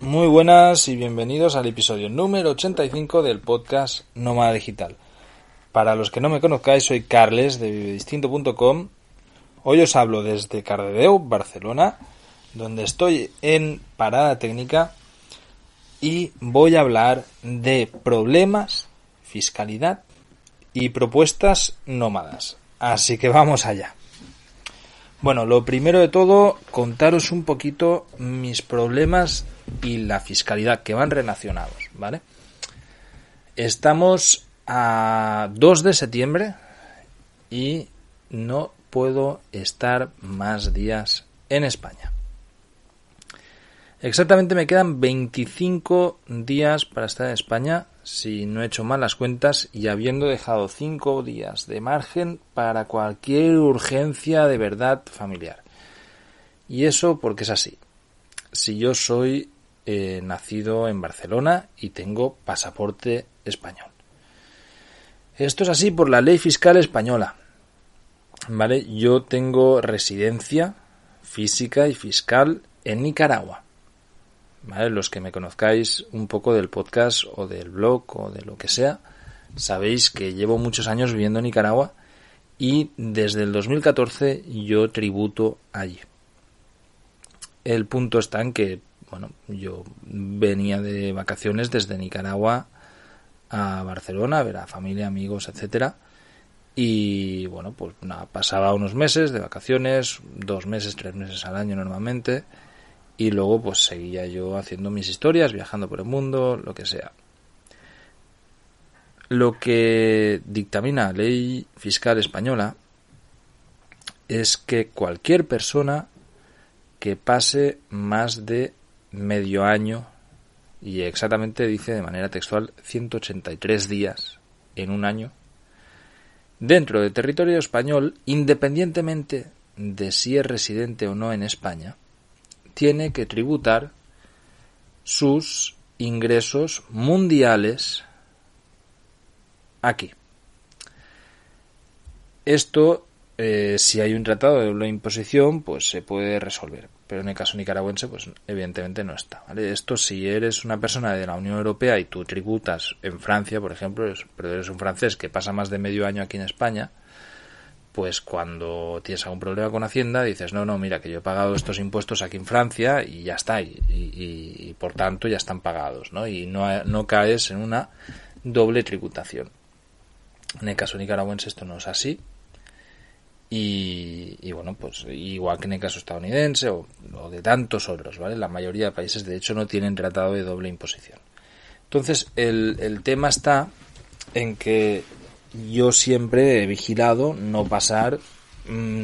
Muy buenas y bienvenidos al episodio número 85 del podcast Nómada Digital. Para los que no me conozcáis, soy Carles de vivedistinto.com. Hoy os hablo desde Cardedeu, Barcelona, donde estoy en parada técnica y voy a hablar de problemas, fiscalidad y propuestas nómadas. Así que vamos allá. Bueno, lo primero de todo, contaros un poquito mis problemas y la fiscalidad que van relacionados, ¿vale? Estamos a 2 de septiembre y no puedo estar más días en España. Exactamente me quedan 25 días para estar en España si no he hecho mal las cuentas y habiendo dejado 5 días de margen para cualquier urgencia de verdad familiar. Y eso porque es así. Si yo soy nacido en Barcelona y tengo pasaporte español. Esto es así por la ley fiscal española. ¿Vale? Yo tengo residencia física y fiscal en Nicaragua. Los que me conozcáis un poco del podcast o del blog o de lo que sea, sabéis que llevo muchos años viviendo en Nicaragua y desde el 2014 yo tributo allí. El punto está en que, bueno, yo venía de vacaciones desde Nicaragua a Barcelona a ver a familia, amigos, etcétera. Y bueno, pues nada, pasaba unos meses de vacaciones, dos meses, tres meses al año normalmente y luego pues seguía yo haciendo mis historias, viajando por el mundo, lo que sea. Lo que dictamina la ley fiscal española es que cualquier persona que pase más de medio año, y exactamente dice de manera textual 183 días en un año, dentro del territorio español, independientemente de si es residente o no en España, tiene que tributar sus ingresos mundiales aquí. Esto, eh, si hay un tratado de doble imposición, pues se puede resolver. Pero en el caso nicaragüense, pues evidentemente no está. Esto si eres una persona de la Unión Europea y tú tributas en Francia, por ejemplo, pero eres un francés que pasa más de medio año aquí en España, pues cuando tienes algún problema con Hacienda dices, no, no, mira, que yo he pagado estos impuestos aquí en Francia y ya está, y, por tanto ya están pagados, ¿no? Y no, no, caes en una doble tributación. En el caso nicaragüense esto no es así. Y, bueno, pues igual que en el caso estadounidense o, de tantos otros, ¿vale? La mayoría de países de hecho no tienen tratado de doble imposición. Entonces el, el tema está en que yo siempre he vigilado no pasar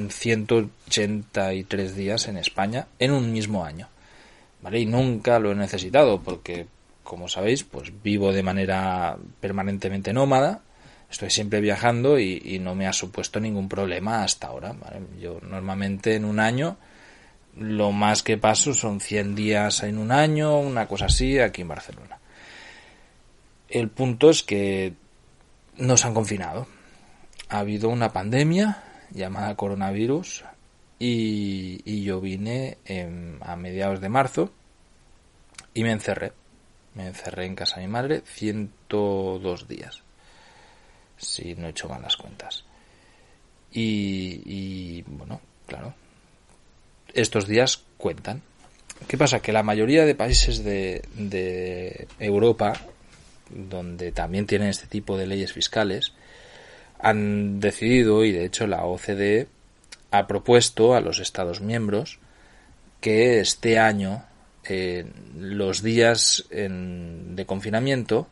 183 mm, días en España en un mismo año. ¿Vale? Y nunca lo he necesitado porque, como sabéis, pues vivo de manera permanentemente nómada. Estoy siempre viajando y, no me ha supuesto ningún problema hasta ahora. Yo normalmente en un año lo más que paso son 100 días en un año, una cosa así, aquí en Barcelona. El punto es que nos han confinado. Ha habido una pandemia llamada coronavirus y, yo vine a mediados de marzo y me encerré. Me encerré en casa de mi madre 102 días, si no he hecho mal las cuentas. Y, bueno, claro, estos días cuentan. ¿Qué pasa? Que la mayoría de países de, de Europa donde también tienen este tipo de leyes fiscales, han decidido, y de hecho la OCDE ha propuesto a los Estados miembros que este año eh, los días de confinamiento,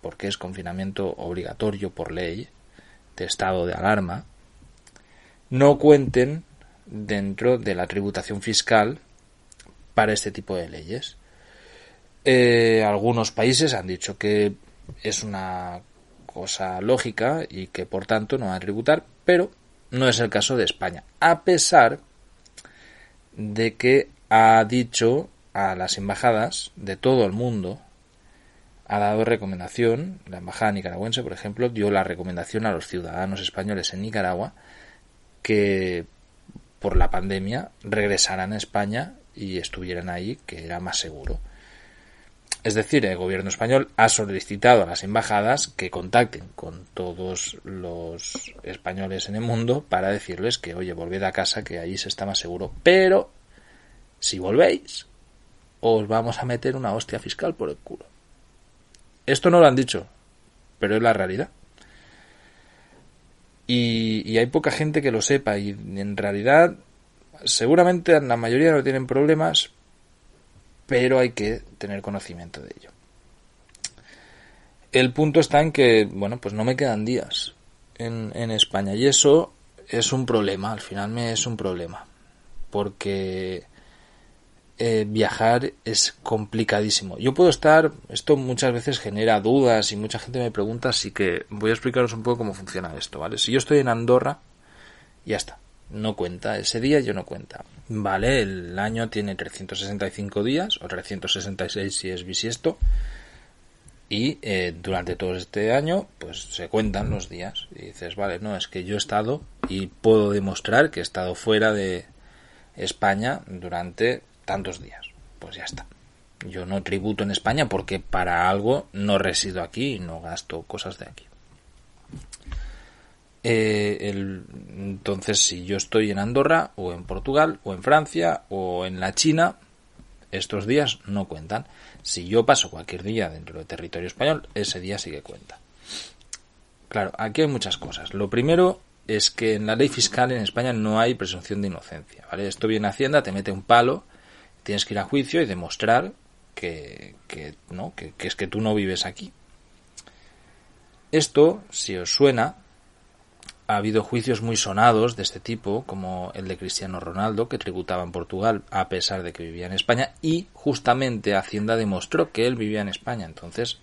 porque es confinamiento obligatorio por ley, de estado de alarma, no cuenten dentro de la tributación fiscal para este tipo de leyes. Eh, algunos países han dicho que es una cosa lógica y que por tanto no van a tributar, pero no es el caso de España, a pesar de que ha dicho a las embajadas de todo el mundo, ha dado recomendación, la embajada nicaragüense, por ejemplo, dio la recomendación a los ciudadanos españoles en Nicaragua que por la pandemia regresaran a España y estuvieran ahí, que era más seguro. Es decir, el gobierno español ha solicitado a las embajadas que contacten con todos los españoles en el mundo para decirles que, oye, volved a casa, que allí se está más seguro. Pero, si volvéis, os vamos a meter una hostia fiscal por el culo. Esto no lo han dicho, pero es la realidad. Y, hay poca gente que lo sepa y en realidad seguramente la mayoría no tienen problemas, pero hay que tener conocimiento de ello. El punto está en que, bueno, pues no me quedan días en, en España y eso es un problema, al final me es un problema, porque eh, viajar es complicadísimo. Yo puedo estar, esto muchas veces genera dudas y mucha gente me pregunta, así que voy a explicaros un poco cómo funciona esto, ¿vale? Si yo estoy en Andorra, ya está, no cuenta, ese día yo no cuenta. Vale, el año tiene 365 días, o 366 si es bisiesto, y eh, durante todo este año, pues se cuentan los días. Y dices, vale, no, es que yo he estado y puedo demostrar que he estado fuera de España durante tantos días. Pues ya está. Yo no tributo en España porque para algo no resido aquí y no gasto cosas de aquí. Eh, entonces, si yo estoy en Andorra o en Portugal o en Francia o en la China, estos días no cuentan. Si yo paso cualquier día dentro del territorio español, ese día sí que cuenta. Claro, aquí hay muchas cosas. Lo primero es que en la ley fiscal en España no hay presunción de inocencia. ¿vale? Esto viene Hacienda, te mete un palo tienes que ir a juicio y demostrar que, no, que, es que tú no vives aquí. Esto, si os suena, ha habido juicios muy sonados de este tipo, como el de Cristiano Ronaldo, que tributaba en Portugal a pesar de que vivía en España, y justamente Hacienda demostró que él vivía en España. Entonces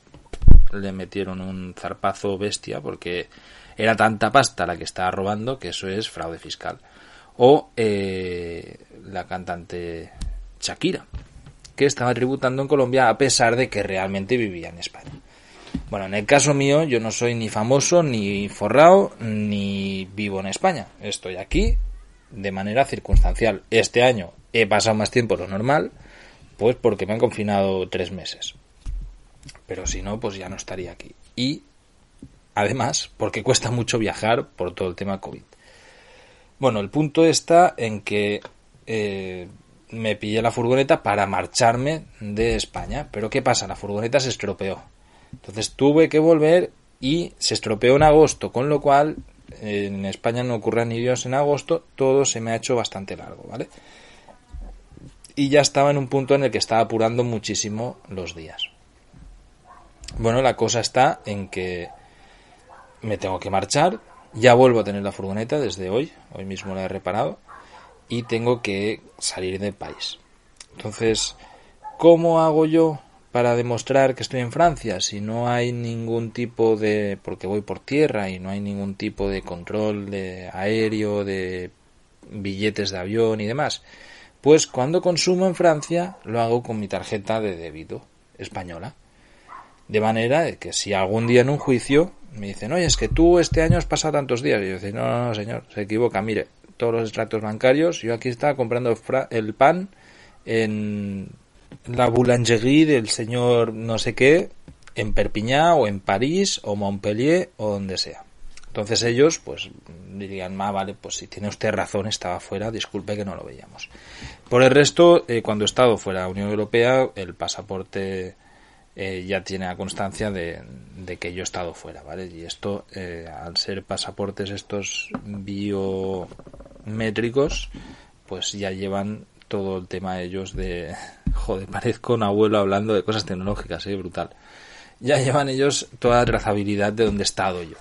le metieron un zarpazo bestia porque era tanta pasta la que estaba robando que eso es fraude fiscal. O eh, la cantante Shakira, que estaba tributando en Colombia a pesar de que realmente vivía en España. Bueno, en el caso mío, yo no soy ni famoso, ni forrado, ni vivo en España. Estoy aquí de manera circunstancial. Este año he pasado más tiempo lo normal, pues porque me han confinado tres meses. Pero si no, pues ya no estaría aquí. Y además, porque cuesta mucho viajar por todo el tema COVID. Bueno, el punto está en que eh, me pillé la furgoneta para marcharme de España. Pero ¿qué pasa? La furgoneta se estropeó. Entonces tuve que volver y se estropeó en agosto, con lo cual en España no ocurren ni Dios en agosto, todo se me ha hecho bastante largo, ¿vale? Y ya estaba en un punto en el que estaba apurando muchísimo los días. Bueno, la cosa está en que me tengo que marchar, ya vuelvo a tener la furgoneta desde hoy, hoy mismo la he reparado, y tengo que salir del país. Entonces, ¿cómo hago yo para demostrar que estoy en Francia si no hay ningún tipo de porque voy por tierra y no hay ningún tipo de control de aéreo, de billetes de avión y demás? Pues cuando consumo en Francia lo hago con mi tarjeta de débito española. De manera que si algún día en un juicio me dicen, oye, es que tú este año has pasado tantos días, y yo digo, no, no, no, señor, se equivoca, mire, todos los extractos bancarios. Yo aquí estaba comprando el pan en la boulangerie del señor no sé qué, en Perpiñá o en París o Montpellier o donde sea. Entonces ellos pues dirían, ah, vale, pues si tiene usted razón, estaba fuera, disculpe que no lo veíamos. Por el resto, eh, cuando he estado fuera de la Unión Europea, el pasaporte eh, ya tiene la constancia de, que yo he estado fuera, ¿vale? Y esto, eh, al ser pasaportes estos bio métricos, pues ya llevan todo el tema de ellos de... Joder, parezco un abuelo hablando de cosas tecnológicas, ¿eh? Brutal. Ya llevan ellos toda la trazabilidad de donde he estado yo.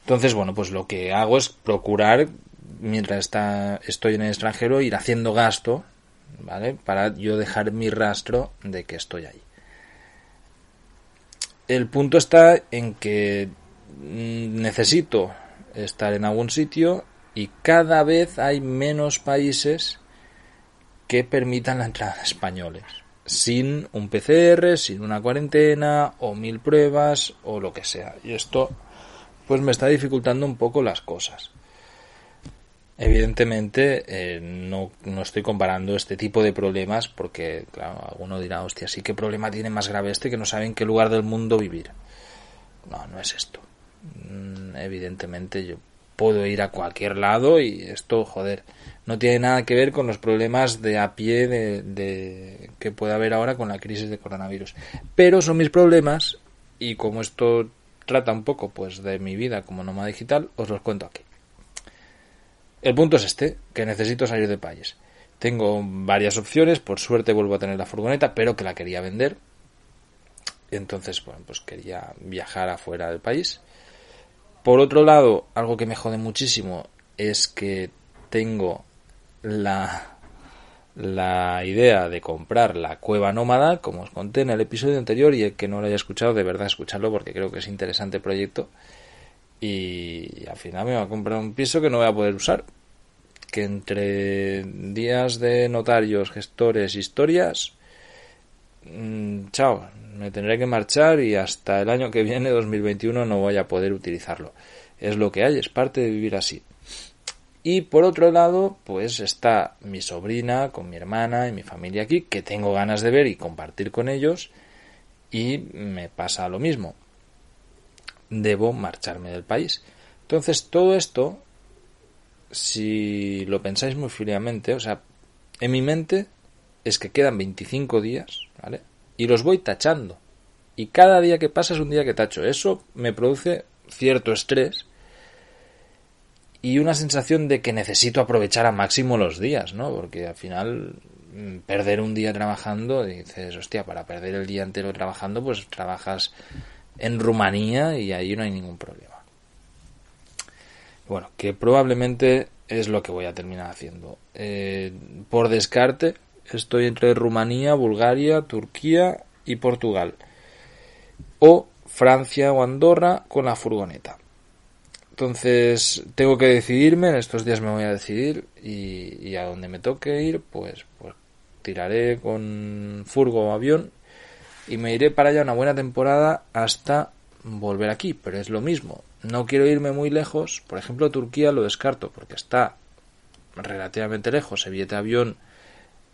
Entonces, bueno, pues lo que hago es procurar, mientras está, estoy en el extranjero, ir haciendo gasto, ¿vale? Para yo dejar mi rastro de que estoy ahí. El punto está en que mm, necesito estar en algún sitio y cada vez hay menos países que permitan la entrada de españoles sin un PCR, sin una cuarentena o mil pruebas o lo que sea. Y esto pues me está dificultando un poco las cosas. Evidentemente, eh, no, no, estoy comparando este tipo de problemas porque, claro, alguno dirá, hostia, sí, ¿qué problema tiene más grave este que no sabe en qué lugar del mundo vivir? No, no es esto. Mm, evidentemente, yo puedo ir a cualquier lado y esto, joder, no tiene nada que ver con los problemas de a pie de, que puede haber ahora con la crisis de coronavirus. Pero son mis problemas y como esto trata un poco pues de mi vida como nómada digital, os los cuento aquí. El punto es este, que necesito salir de país. Tengo varias opciones, por suerte vuelvo a tener la furgoneta, pero que la quería vender. Entonces, bueno, pues quería viajar afuera del país. Por otro lado, algo que me jode muchísimo es que tengo la, la idea de comprar la cueva nómada, como os conté en el episodio anterior, y el que no lo haya escuchado, de verdad escucharlo porque creo que es interesante proyecto y al final me va a comprar un piso que no voy a poder usar. Que entre días de notarios, gestores, historias, mmm, chao, me tendré que marchar y hasta el año que viene, 2021, no voy a poder utilizarlo. Es lo que hay, es parte de vivir así. Y por otro lado, pues está mi sobrina con mi hermana y mi familia aquí, que tengo ganas de ver y compartir con ellos, y me pasa lo mismo debo marcharme del país. Entonces, todo esto, si lo pensáis muy fríamente, o sea, en mi mente es que quedan 25 días, ¿vale? Y los voy tachando. Y cada día que pasa es un día que tacho. Eso me produce cierto estrés y una sensación de que necesito aprovechar a máximo los días, ¿no? Porque al final mm, perder un día trabajando, dices, hostia, para perder el día entero trabajando, pues trabajas en Rumanía y ahí no hay ningún problema. Bueno, que probablemente es lo que voy a terminar haciendo. Eh, por descarte, estoy entre Rumanía, Bulgaria, Turquía y Portugal. O Francia o Andorra con la furgoneta. Entonces tengo que decidirme, en estos días me voy a decidir y, y a donde me toque ir, pues, pues tiraré con furgo o avión y me iré para allá una buena temporada hasta volver aquí, pero es lo mismo. No quiero irme muy lejos, por ejemplo Turquía lo descarto porque está relativamente lejos, el billete de avión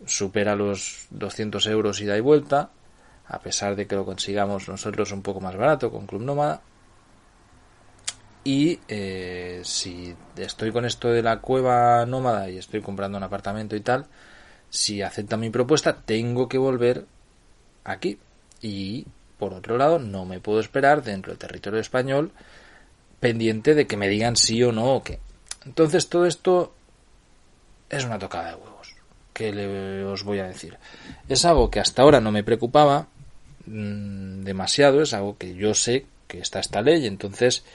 supera los 200 euros ida y vuelta, a pesar de que lo consigamos nosotros un poco más barato con Club Nómada. Y eh, si estoy con esto de la cueva nómada y estoy comprando un apartamento y tal, si acepta mi propuesta, tengo que volver aquí y por otro lado no me puedo esperar dentro del territorio español pendiente de que me digan sí o no o qué. Entonces todo esto es una tocada de huevos, que le, os voy a decir. Es algo que hasta ahora no me preocupaba mmm, demasiado, es algo que yo sé que está esta ley, entonces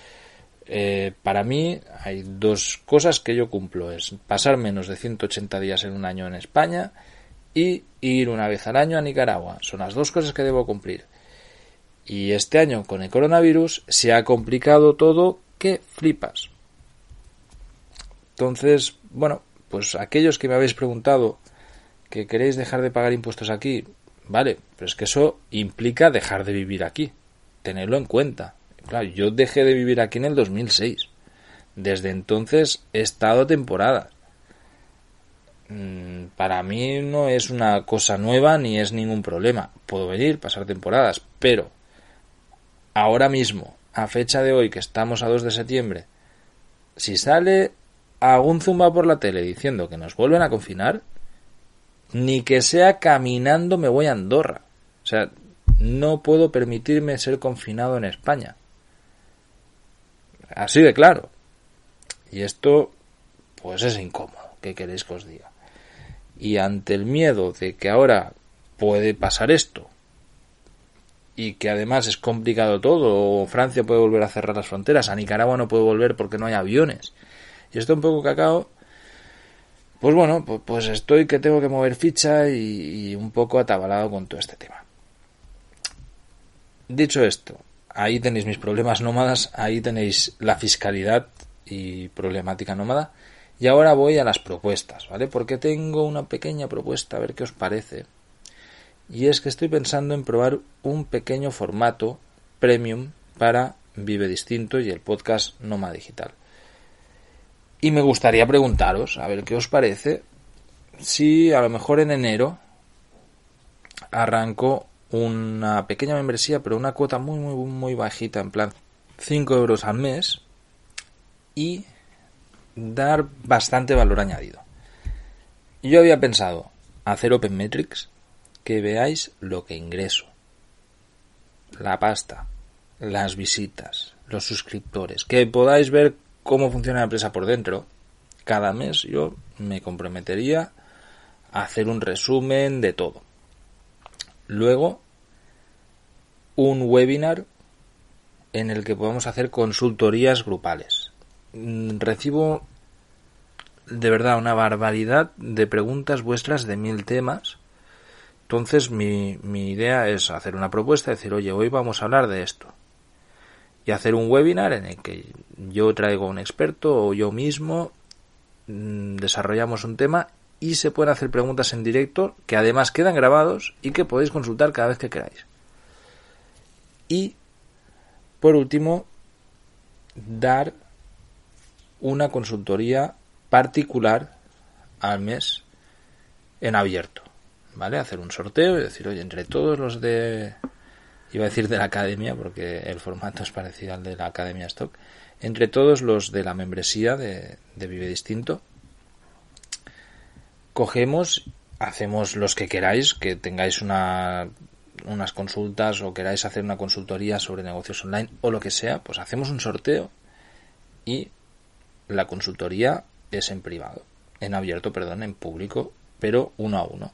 eh, para mí hay dos cosas que yo cumplo, es pasar menos de 180 días en un año en España y ir una vez al año a Nicaragua. Son las dos cosas que debo cumplir. Y este año con el coronavirus se ha complicado todo que flipas. Entonces, bueno, pues aquellos que me habéis preguntado que queréis dejar de pagar impuestos aquí, vale, pero es que eso implica dejar de vivir aquí. Tenerlo en cuenta. Claro, yo dejé de vivir aquí en el 2006. Desde entonces he estado temporadas. Mm, para mí no es una cosa nueva ni es ningún problema. Puedo venir, pasar temporadas, pero ahora mismo, a fecha de hoy, que estamos a 2 de septiembre, si sale algún zumba por la tele diciendo que nos vuelven a confinar, ni que sea caminando me voy a Andorra. O sea, no puedo permitirme ser confinado en España. Así de claro. Y esto, pues es incómodo. ¿Qué queréis que os diga? y ante el miedo de que ahora puede pasar esto y que además es complicado todo, o Francia puede volver a cerrar las fronteras, a Nicaragua no puede volver porque no hay aviones, y esto un poco cacao, pues bueno, pues, estoy que tengo que mover ficha y, y un poco atabalado con todo este tema. Dicho esto, ahí tenéis mis problemas nómadas, ahí tenéis la fiscalidad y problemática nómada. Y ahora voy a las propuestas, ¿vale? Porque tengo una pequeña propuesta, a ver qué os parece. Y es que estoy pensando en probar un pequeño formato premium para Vive Distinto y el podcast Noma Digital. Y me gustaría preguntaros, a ver qué os parece, si a lo mejor en enero arranco una pequeña membresía, pero una cuota muy, muy, muy bajita, en plan 5 euros al mes, y dar bastante valor añadido. Yo había pensado hacer Open Metrics, que veáis lo que ingreso, la pasta, las visitas, los suscriptores, que podáis ver cómo funciona la empresa por dentro. Cada mes yo me comprometería a hacer un resumen de todo. Luego, un webinar en el que podamos hacer consultorías grupales. Mm, recibo de verdad una barbaridad de preguntas vuestras de mil temas. Entonces mi, mi idea es hacer una propuesta, decir, oye, hoy vamos a hablar de esto y hacer un webinar en el que yo traigo a un experto o yo mismo mm, desarrollamos un tema y se pueden hacer preguntas en directo que además quedan grabados y que podéis consultar cada vez que queráis. Y por último, dar una consultoría particular al mes en abierto. ¿Vale? Hacer un sorteo y decir, oye, entre todos los de iba a decir de la academia porque el formato es parecido al de la academia stock entre todos los de la membresía de, Vive Distinto cogemos hacemos los que queráis que tengáis una unas consultas o queráis hacer una consultoría sobre negocios online o lo que sea pues hacemos un sorteo y la consultoría es en privado en abierto perdón en público pero uno a uno.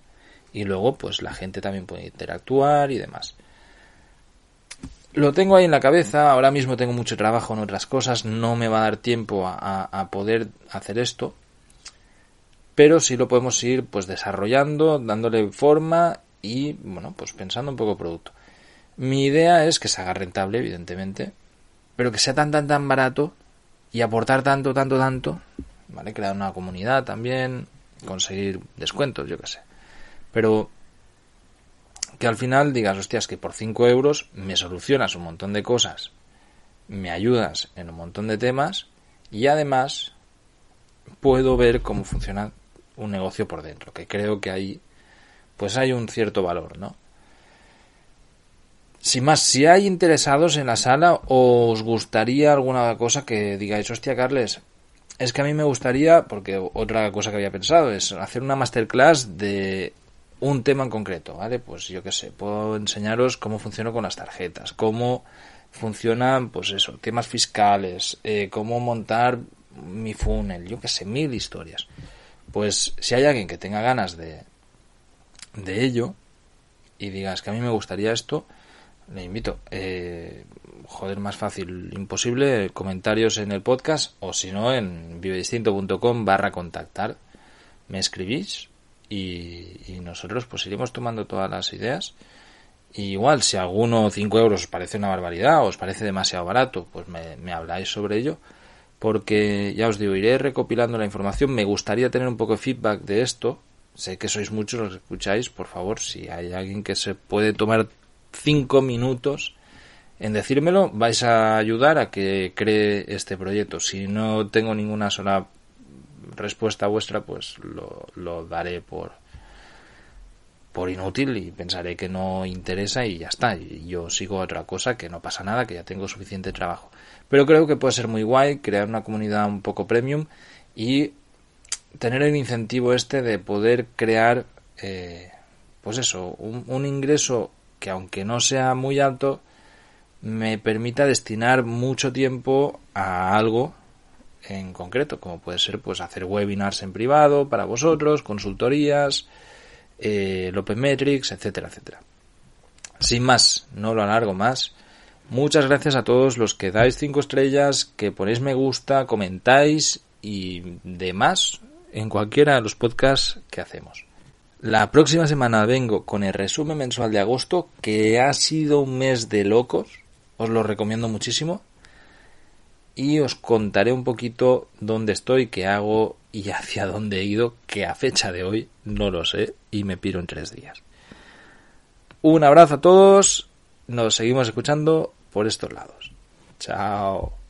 Y luego pues la gente también puede interactuar y demás lo tengo ahí en la cabeza, ahora mismo tengo mucho trabajo en otras cosas, no me va a dar tiempo a, poder hacer esto, pero sí lo podemos ir pues desarrollando, dándole forma y bueno, pues pensando un poco producto. Mi idea es que se haga rentable, evidentemente, pero que sea tan tan tan barato y aportar tanto, tanto, tanto, ¿vale? Crear una comunidad también, conseguir descuentos, yo qué sé. Pero que al final digas, hostias, que por 5 euros me solucionas un montón de cosas, me ayudas en un montón de temas y además puedo ver cómo funciona un negocio por dentro, que creo que ahí pues hay un cierto valor, ¿no? Sin más, si hay interesados en la sala o os gustaría alguna cosa que digáis, hostia, Carles, es que a mí me gustaría, porque otra cosa que había pensado es hacer una masterclass de un tema en concreto, ¿vale? Pues yo qué sé, puedo enseñaros cómo funciona con las tarjetas, cómo funcionan, pues eso, temas fiscales, eh, cómo montar mi funnel, yo qué sé, mil historias. Pues si hay alguien que tenga ganas de, de ello y digas que a mí me gustaría esto, le invito. Eh, joder, más fácil, imposible, comentarios en el podcast o si no en vivedistinto.com barra contactar. Me escribís y, nosotros pues iremos tomando todas las ideas. igual, si alguno 5 euros os parece una barbaridad o os parece demasiado barato, pues me, habláis sobre ello. Porque ya os digo, iré recopilando la información. Me gustaría tener un poco de feedback de esto. Sé que sois muchos los que escucháis. Por favor, si hay alguien que se puede tomar 5 minutos en decírmelo, vais a ayudar a que cree este proyecto. Si no tengo ninguna sola respuesta vuestra, pues lo, daré por, por inútil y pensaré que no interesa y ya está. Yo sigo otra cosa que no pasa nada, que ya tengo suficiente trabajo. Pero creo que puede ser muy guay crear una comunidad un poco premium y tener el incentivo este de poder crear, eh, pues eso, un ingreso que aunque no sea muy alto, me permita destinar mucho tiempo a algo en concreto, como puede ser pues hacer webinars en privado para vosotros, consultorías, eh, Metrics, etcétera, etcétera. Sin más, no lo alargo más. Muchas gracias a todos los que dais cinco estrellas, que ponéis me gusta, comentáis y demás en cualquiera de los podcasts que hacemos. La próxima semana vengo con el resumen mensual de agosto, que ha sido un mes de locos. Os lo recomiendo muchísimo y os contaré un poquito dónde estoy, qué hago y hacia dónde he ido, que a fecha de hoy no lo sé y me piro en tres días. Un abrazo a todos, nos seguimos escuchando por estos lados. Chao.